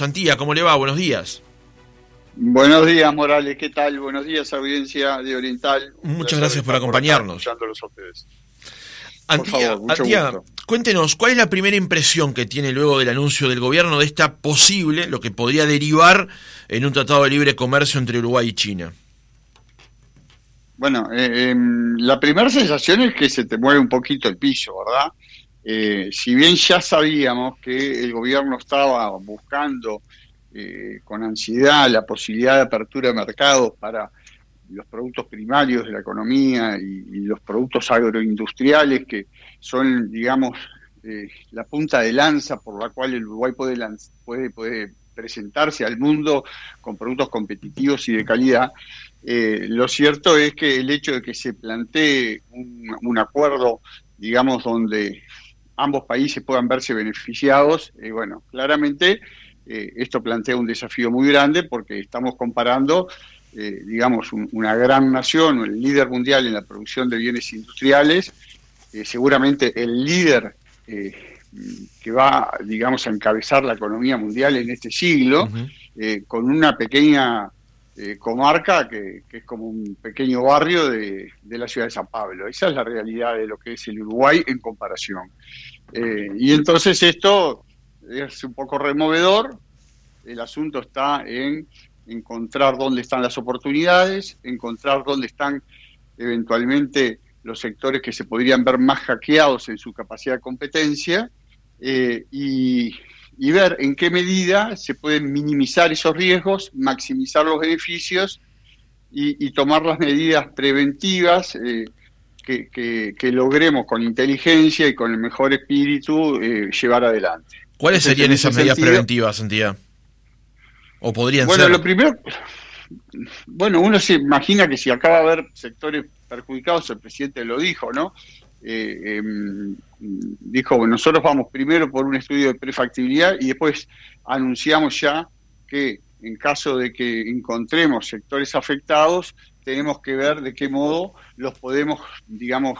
Santía, ¿cómo le va? Buenos días. Buenos días, Morales. ¿Qué tal? Buenos días, audiencia de Oriental. Muchas gracias por acompañarnos. Antía, Antía cuéntenos, ¿cuál es la primera impresión que tiene luego del anuncio del gobierno de esta posible, lo que podría derivar en un tratado de libre comercio entre Uruguay y China? Bueno, eh, em, la primera sensación es que se te mueve un poquito el piso, ¿verdad? Eh, si bien ya sabíamos que el gobierno estaba buscando eh, con ansiedad la posibilidad de apertura de mercados para los productos primarios de la economía y, los productos agroindustriales que son, digamos, eh, la punta de lanza por la cual el Uruguay puede, puede, presentarse al mundo con productos competitivos y de calidad. Eh, lo cierto es que el hecho de que se plantee un, acuerdo, digamos, donde ambos países puedan verse beneficiados, eh, bueno, claramente esto plantea un desafío muy grande porque estamos comparando eh, digamos, una gran nación, el líder mundial en la producción de bienes industriales, eh, seguramente el líder eh, que va, digamos, a encabezar la economía mundial en este siglo, con una pequeña comarca que, es como un pequeño barrio de, de, la ciudad de San Pablo. Esa es la realidad de lo que es el Uruguay en comparación. y entonces esto es un poco removedor. El asunto está en encontrar dónde están las oportunidades, encontrar dónde están eventualmente los sectores que se podrían ver más hackeados en su capacidad de competencia eh, y, ver en qué medida se pueden minimizar esos riesgos, maximizar los beneficios y, tomar las medidas preventivas eh, que, logremos con inteligencia y con el mejor espíritu eh, llevar adelante. ¿Cuáles serían esas medidas preventivas, Santiago? ¿O podrían bueno, ser? lo primero, bueno, uno se imagina que si acaba de haber sectores perjudicados, el presidente lo dijo, ¿no? Eh, em, dijo, nosotros vamos primero por un estudio de prefactibilidad y después anunciamos ya que en caso de que encontremos sectores afectados, tenemos que ver de qué modo los podemos, digamos,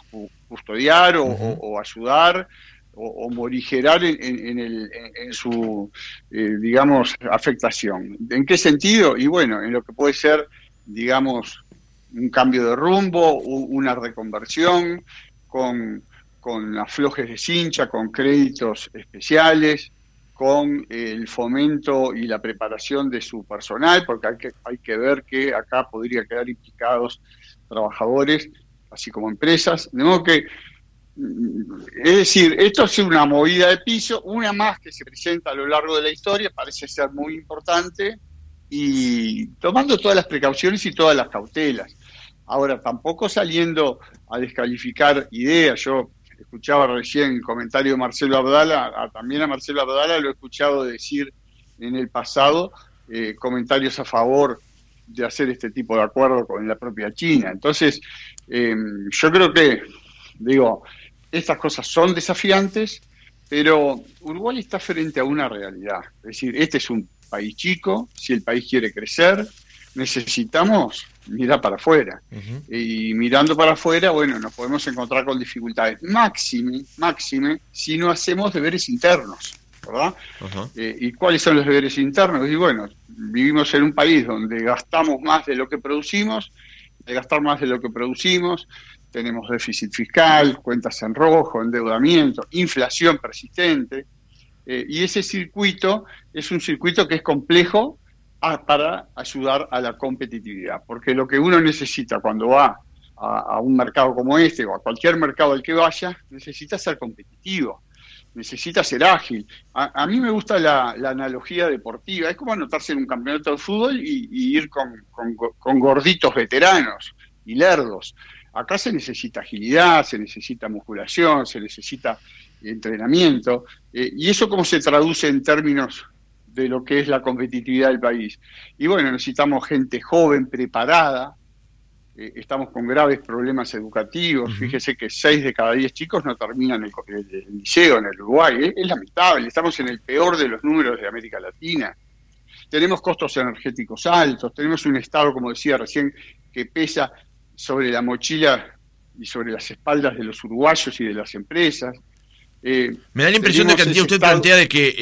custodiar o ayudar o, morigerar en, el, en, su, eh, digamos, afectación. ¿En qué sentido? Y bueno, en lo que puede ser, digamos, un cambio de rumbo, una reconversión, con, con aflojes de cincha, con créditos especiales, con el fomento y la preparación de su personal, porque hay que, hay que ver que acá podría quedar implicados trabajadores, así como empresas. De modo que es decir, esto es una movida de piso, una más que se presenta a lo largo de la historia, parece ser muy importante, y tomando todas las precauciones y todas las cautelas. Ahora, tampoco saliendo a descalificar ideas, yo escuchaba recién el comentario de Marcelo Abdala, también a Marcelo Abdala lo he escuchado decir en el pasado eh, comentarios a favor de hacer este tipo de acuerdo con la propia China. Entonces, eh, yo creo que, digo, estas cosas son desafiantes, pero Uruguay está frente a una realidad. Es decir, este es un país chico, si el país quiere crecer, necesitamos mirar para afuera. Y mirando para afuera, bueno, nos podemos encontrar con dificultades máxime, máxime, si no hacemos deberes internos. ¿verdad? Eh, ¿Y cuáles son los deberes internos? Y bueno, vivimos en un país donde gastamos más de lo que producimos, de gastar más de lo que producimos, tenemos déficit fiscal, cuentas en rojo, endeudamiento, inflación persistente, eh, y ese circuito es un circuito que es complejo para ayudar a la competitividad, porque lo que uno necesita cuando va a, un mercado como este o a cualquier mercado al que vaya, necesita ser competitivo, necesita ser ágil. A, mí me gusta la, analogía deportiva, es como anotarse en un campeonato de fútbol y, ir con, con gorditos veteranos y lerdos. Acá se necesita agilidad, se necesita musculación, se necesita entrenamiento. Eh, ¿Y eso cómo se traduce en términos de lo que es la competitividad del país? Y bueno, necesitamos gente joven, preparada. Eh, estamos con graves problemas educativos. Fíjese que seis de cada diez chicos no terminan el, liceo en el Uruguay. Es lamentable. Estamos en el peor de los números de América Latina. Tenemos costos energéticos altos. Tenemos un Estado, como decía recién, que pesa sobre la mochila y sobre las espaldas de los uruguayos y de las empresas. Eh, Me da la impresión de que usted plantea de que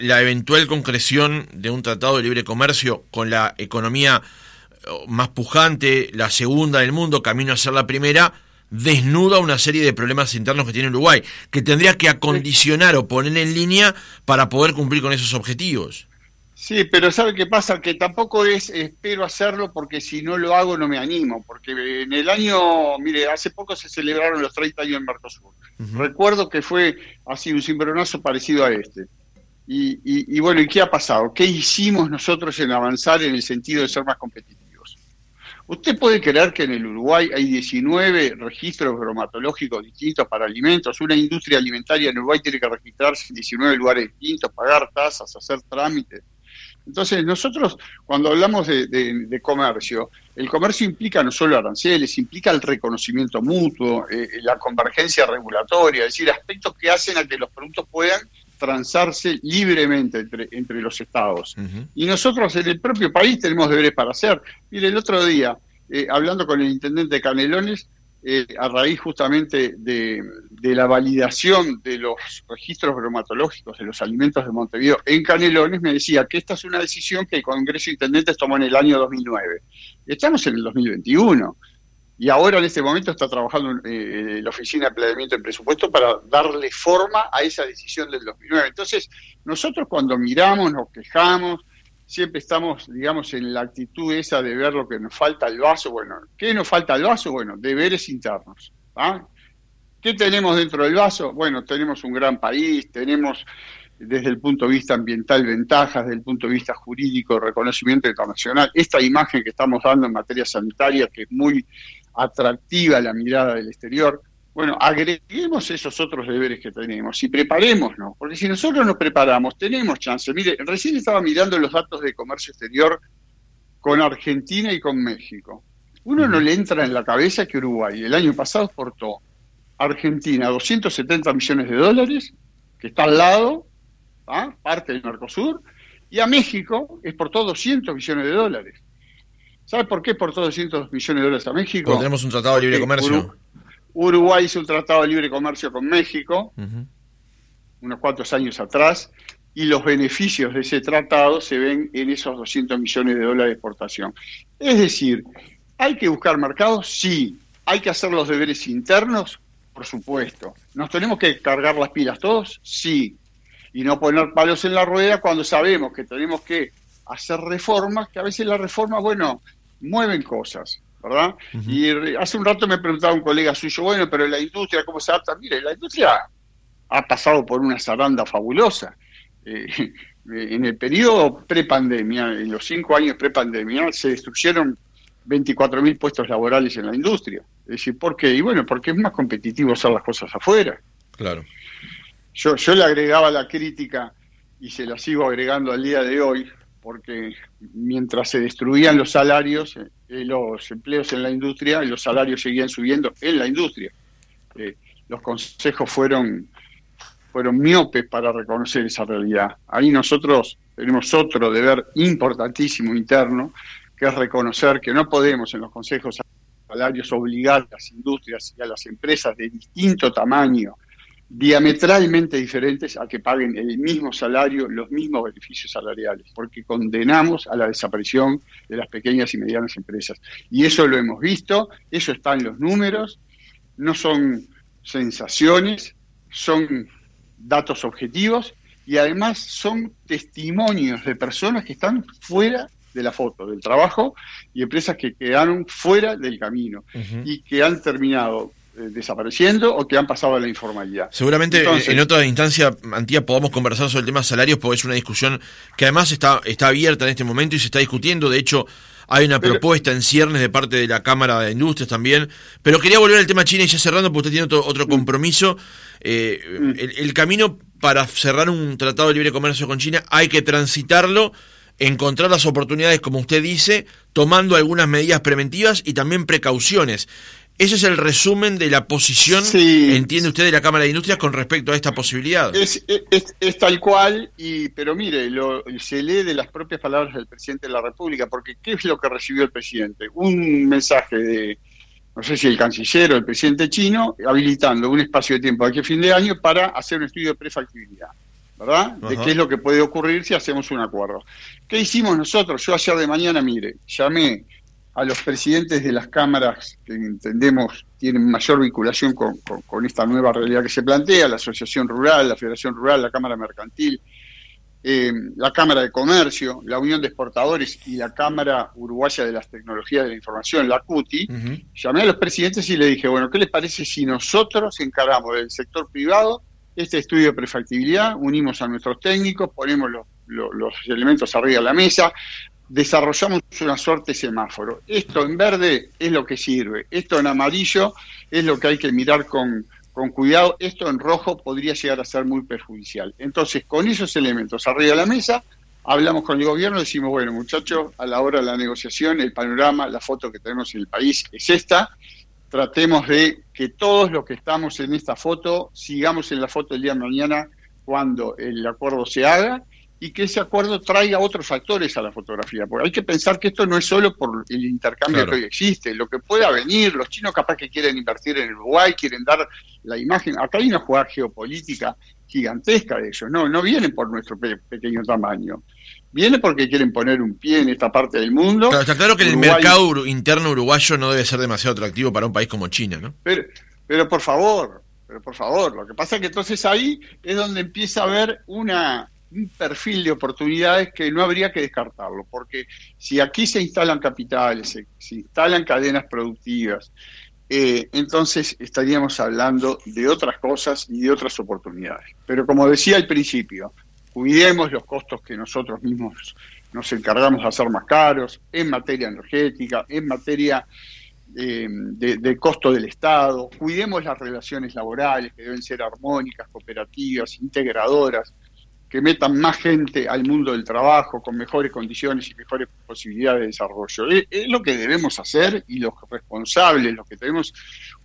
la, eventual concreción de un tratado de libre comercio con la economía oh, más pujante, la segunda del mundo, camino a ser la primera, desnuda una serie de problemas internos que tiene Uruguay, que tendría que acondicionar o poner en línea para poder cumplir con esos objetivos. Sí, pero ¿sabe qué pasa? Que tampoco es espero hacerlo porque si no lo hago no me animo, porque en el año, mire, hace poco se celebraron los 30 años en Mercosur. Recuerdo que fue así un cimbronazo parecido a este. Y, y, bueno, ¿y qué ha pasado? ¿Qué hicimos nosotros en avanzar en el sentido de ser más competitivos? Usted puede creer que en el Uruguay hay 19 registros bromatológicos distintos para alimentos. Una industria alimentaria en Uruguay tiene que registrarse en 19 lugares distintos, pagar tasas, hacer trámites. Entonces, nosotros cuando hablamos de, comercio, el comercio implica no solo aranceles, implica el reconocimiento mutuo, eh, la convergencia regulatoria, es decir, aspectos que hacen a que los productos puedan transarse libremente entre, entre los estados. Y nosotros en el propio país tenemos deberes para hacer. Mire, el otro día, eh, hablando con el intendente de Canelones, eh, a raíz justamente de, la validación de los registros bromatológicos de los alimentos de Montevideo en Canelones, me decía que esta es una decisión que el Congreso de Intendentes tomó en el año 2009. Estamos en el 2021 y ahora en este momento está trabajando eh, la Oficina de Planeamiento de Presupuesto para darle forma a esa decisión del 2009. Entonces, nosotros cuando miramos, nos quejamos, siempre estamos, digamos, en la actitud esa de ver lo que nos falta al vaso. Bueno, ¿qué nos falta al vaso? Bueno, deberes internos. ¿ah? ¿Qué tenemos dentro del vaso? Bueno, tenemos un gran país, tenemos desde el punto de vista ambiental ventajas, desde el punto de vista jurídico, reconocimiento internacional. Esta imagen que estamos dando en materia sanitaria, que es muy atractiva la mirada del exterior, bueno, agreguemos esos otros deberes que tenemos y preparémonos, porque si nosotros nos preparamos, tenemos chance. Mire, recién estaba mirando los datos de comercio exterior con Argentina y con México. Uno no le entra en la cabeza que Uruguay el año pasado exportó a Argentina 270 millones de dólares, que está al lado, ¿ah? parte del Mercosur, y a México exportó 200 millones de dólares. ¿Sabe por qué exportó 200 millones de dólares a México? Porque tenemos un tratado de libre comercio. Uruguay hizo un tratado de libre comercio con México unos cuantos años atrás y los beneficios de ese tratado se ven en esos 200 millones de dólares de exportación. Es decir, ¿hay que buscar mercados? Sí. ¿Hay que hacer los deberes internos? Por supuesto. ¿Nos tenemos que cargar las pilas todos? Sí. Y no poner palos en la rueda cuando sabemos que tenemos que hacer reformas, que a veces las reformas, bueno, mueven cosas. ¿Verdad? Y hace un rato me preguntaba un colega suyo, bueno, pero la industria, ¿cómo se adapta? Mire, la industria ha pasado por una zaranda fabulosa. Eh, en el periodo prepandemia, en los cinco años prepandemia, se destruyeron 24.000 puestos laborales en la industria. Es decir, ¿por qué? Y bueno, porque es más competitivo hacer las cosas afuera. Claro. Yo, yo le agregaba la crítica y se la sigo agregando al día de hoy, porque mientras se destruían los salarios, eh, los empleos en la industria, los salarios seguían subiendo en la industria. Eh, los consejos fueron, fueron miopes para reconocer esa realidad. Ahí nosotros tenemos otro deber importantísimo interno, que es reconocer que no podemos en los consejos salarios obligar a las industrias y a las empresas de distinto tamaño diametralmente diferentes a que paguen el mismo salario, los mismos beneficios salariales, porque condenamos a la desaparición de las pequeñas y medianas empresas. Y eso lo hemos visto, eso está en los números, no son sensaciones, son datos objetivos y además son testimonios de personas que están fuera de la foto, del trabajo, y empresas que quedaron fuera del camino y que han terminado desapareciendo o que han pasado a la informalidad. Seguramente en otra instancia, Antía, podamos conversar sobre el tema salarios, porque es una discusión que además está, está abierta en este momento y se está discutiendo. De hecho, hay una propuesta en ciernes de parte de la Cámara de Industrias también. Pero quería volver al tema China y ya cerrando, porque usted tiene otro, mm. compromiso. Eh, mm. el, camino para cerrar un tratado de libre comercio con China hay que transitarlo encontrar las oportunidades, como usted dice, tomando algunas medidas preventivas y también precauciones. Ese es el resumen de la posición, entiende usted, de la Cámara de Industrias con respecto a esta posibilidad. Es, tal cual, y pero mire, lo, se lee de las propias palabras del presidente de la República, porque ¿qué es lo que recibió el presidente? Un mensaje de, no sé si el canciller o el presidente chino, habilitando un espacio de tiempo aquí a fin de año para hacer un estudio de prefactibilidad, ¿verdad? De qué es lo que puede ocurrir si hacemos un acuerdo. ¿Qué hicimos nosotros? Yo ayer de mañana, mire, llamé a los presidentes de las cámaras que entendemos tienen mayor vinculación con, esta nueva realidad que se plantea, la Asociación Rural, la Federación Rural, la Cámara Mercantil, eh, la Cámara de Comercio, la Unión de Exportadores y la Cámara Uruguaya de las Tecnologías de la Información, la CUTI, llamé a los presidentes y le dije, bueno, ¿qué les parece si nosotros encargamos del sector privado este estudio de prefactibilidad, unimos a nuestros técnicos, ponemos los, los elementos arriba de la mesa, desarrollamos una suerte de semáforo. Esto en verde es lo que sirve, esto en amarillo es lo que hay que mirar con, con cuidado, esto en rojo podría llegar a ser muy perjudicial. Entonces, con esos elementos arriba de la mesa, hablamos con el gobierno y decimos, bueno, muchachos, a la hora de la negociación, el panorama, la foto que tenemos en el país es esta. Tratemos de que todos los que estamos en esta foto sigamos en la foto el día de mañana cuando el acuerdo se haga y que ese acuerdo traiga otros actores a la fotografía. Porque hay que pensar que esto no es solo por el intercambio que hoy existe, lo que pueda venir, los chinos capaz que quieren invertir en Uruguay, quieren dar la imagen. Acá hay una jugada geopolítica gigantesca de ellos, no, no vienen por nuestro pequeño tamaño. Viene porque quieren poner un pie en esta parte del mundo. está claro que el mercado interno uruguayo no debe ser demasiado atractivo para un país como China, ¿no? Pero, pero por favor, pero por favor, lo que pasa es que entonces ahí es donde empieza a haber una, un perfil de oportunidades que no habría que descartarlo, porque si aquí se instalan capitales, se, instalan cadenas productivas, eh, entonces estaríamos hablando de otras cosas y de otras oportunidades. Pero como decía al principio, cuidemos los costos que nosotros mismos nos encargamos de hacer más caros en materia energética, en materia eh, de, costo del Estado, cuidemos las relaciones laborales que deben ser armónicas, cooperativas, integradoras, que metan más gente al mundo del trabajo con mejores condiciones y mejores posibilidades de desarrollo. Es, lo que debemos hacer y los responsables, los que tenemos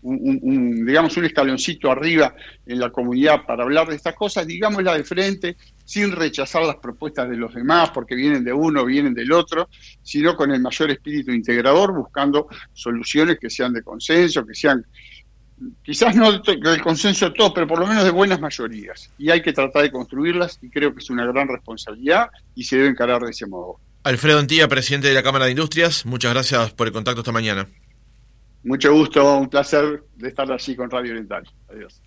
un, digamos un escaloncito arriba en la comunidad para hablar de estas cosas, digámosla de frente, sin rechazar las propuestas de los demás porque vienen de uno, vienen del otro, sino con el mayor espíritu integrador, buscando soluciones que sean de consenso, que sean quizás no del consenso de todos, pero por lo menos de buenas mayorías. Y hay que tratar de construirlas y creo que es una gran responsabilidad y se debe encarar de ese modo. Alfredo Antía, presidente de la Cámara de Industrias, muchas gracias por el contacto esta mañana. Mucho gusto, un placer de estar allí con Radio Oriental. Adiós.